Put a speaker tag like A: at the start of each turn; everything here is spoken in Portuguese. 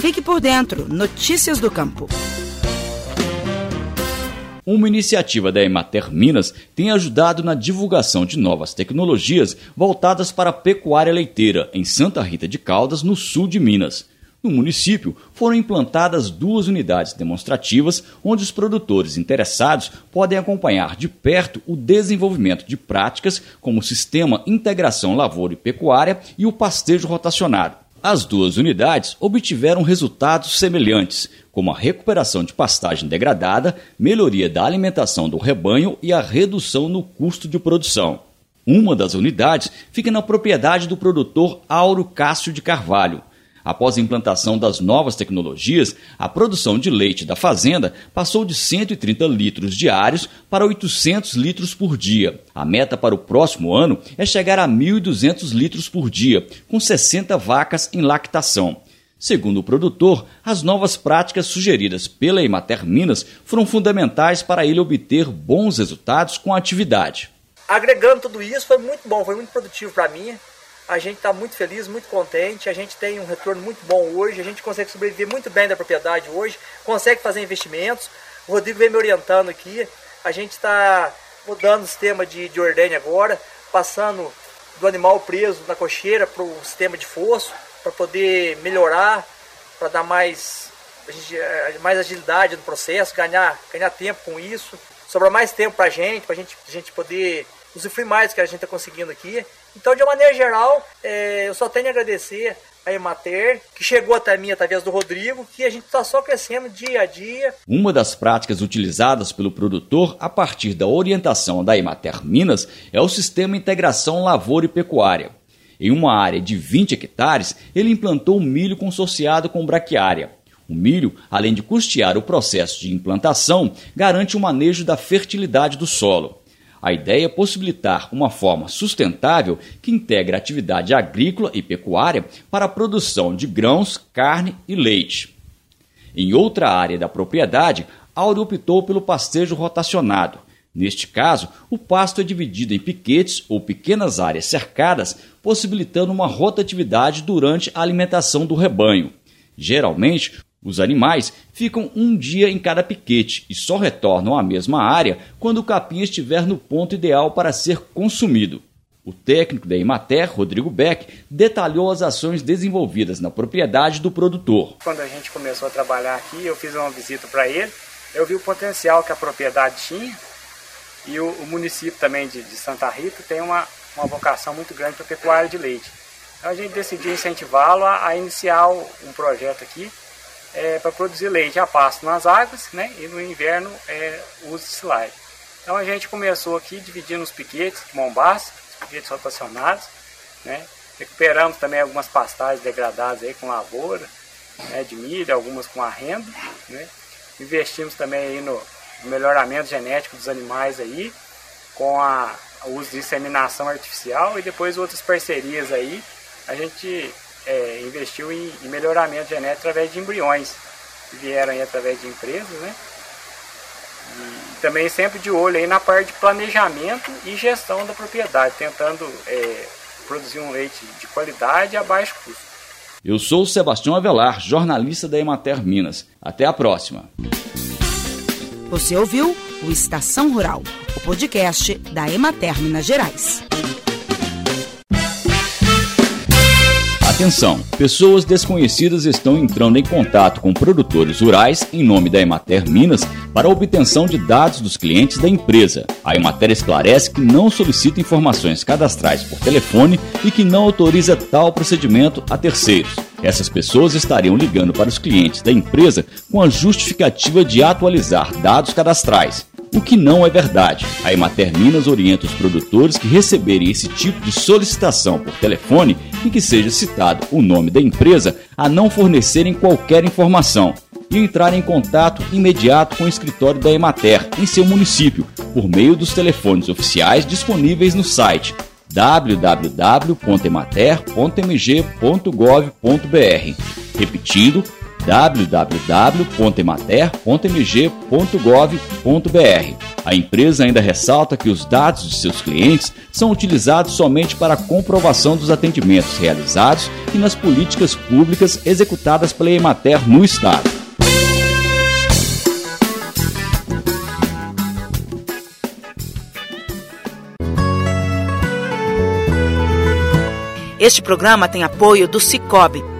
A: Fique por dentro. Notícias do Campo.
B: Uma iniciativa da Emater Minas tem ajudado na divulgação de novas tecnologias voltadas para a pecuária leiteira em Santa Rita de Caldas, no sul de Minas. No município, foram implantadas duas unidades demonstrativas onde os produtores interessados podem acompanhar de perto o desenvolvimento de práticas como o Sistema Integração Lavoura e Pecuária e o pastejo rotacionado. As duas unidades obtiveram resultados semelhantes, como a recuperação de pastagem degradada, melhoria da alimentação do rebanho e a redução no custo de produção. Uma das unidades fica na propriedade do produtor Auro Cássio de Carvalho. Após a implantação das novas tecnologias, a produção de leite da fazenda passou de 130 litros diários para 800 litros por dia. A meta para o próximo ano é chegar a 1.200 litros por dia, com 60 vacas em lactação. Segundo o produtor, as novas práticas sugeridas pela Emater Minas foram fundamentais para ele obter bons resultados com a atividade.
C: Agregando tudo isso, foi muito bom, foi muito produtivo para mim. A gente está muito feliz, muito contente, a gente tem um retorno muito bom hoje, a gente consegue sobreviver muito bem da propriedade hoje, consegue fazer investimentos. O Rodrigo vem me orientando aqui, a gente está mudando o sistema de, de ordem agora, passando do animal preso na cocheira para o sistema de fosso, para poder melhorar, para dar mais, eh, mais agilidade no processo, ganhar, ganhar tempo com isso, sobrar mais tempo para a gente, para gente, a gente poder usufruir mais do que a gente está conseguindo aqui. Então, de uma maneira geral, é, eu só tenho a agradecer a Emater, que chegou até mim através do Rodrigo, que a gente está só crescendo dia a dia.
B: Uma das práticas utilizadas pelo produtor a partir da orientação da Emater Minas é o sistema Integração Lavoura e Pecuária. Em uma área de 20 hectares, ele implantou milho consorciado com braquiária. O milho, além de custear o processo de implantação, garante o manejo da fertilidade do solo. A ideia é possibilitar uma forma sustentável que integra atividade agrícola e pecuária para a produção de grãos, carne e leite. Em outra área da propriedade, Áureo optou pelo pastejo rotacionado. Neste caso, o pasto é dividido em piquetes ou pequenas áreas cercadas, possibilitando uma rotatividade durante a alimentação do rebanho. Geralmente, os animais ficam um dia em cada piquete e só retornam à mesma área quando o capim estiver no ponto ideal para ser consumido. O técnico da Imater, Rodrigo Beck, detalhou as ações desenvolvidas na propriedade do produtor.
D: Quando a gente começou a trabalhar aqui, eu fiz uma visita para ele, eu vi o potencial que a propriedade tinha e o, o município também de, de, Santa Rita tem uma, uma vocação muito grande para pecuária de leite. Então a gente decidiu incentivá-lo a, a iniciar um projeto aqui é, para produzir leite a pasto nas águas, né? E no inverno é, uso de silagem. Então a gente começou aqui dividindo os piquetes de Mombasa, os piquetes rotacionados, né? Recuperamos também algumas pastagens degradadas aí com lavoura, né, de milho, algumas com arrendo, né? Investimos também aí no melhoramento genético dos animais aí, com a, o uso de inseminação artificial e depois outras parcerias aí. A gente é, investiu em, em, melhoramento genético através de embriões, que vieram aí através de empresas, né? E também sempre de olho aí na parte de planejamento e gestão da propriedade, tentando é, produzir um leite de qualidade a baixo custo.
B: Eu sou o Sebastião Avelar, jornalista da Emater Minas. Até a próxima.
A: Você ouviu o Estação Rural, o podcast da Emater Minas Gerais.
B: Atenção! Pessoas desconhecidas estão entrando em contato com produtores rurais em nome da Emater Minas para a obtenção de dados dos clientes da empresa. A Emater esclarece que não solicita informações cadastrais por telefone e que não autoriza tal procedimento a terceiros. Essas pessoas estariam ligando para os clientes da empresa com a justificativa de atualizar dados cadastrais o que não é verdade. A Emater Minas orienta os produtores que receberem esse tipo de solicitação por telefone em que seja citado o nome da empresa a não fornecerem qualquer informação e entrar em contato imediato com o escritório da Emater em seu município por meio dos telefones oficiais disponíveis no site www.emater.mg.gov.br. Repetindo, www.emater.mg.gov.br. A empresa ainda ressalta que os dados de seus clientes são utilizados somente para a comprovação dos atendimentos realizados e nas políticas públicas executadas pela Emater no Estado.
A: Este programa tem apoio do Cicobi.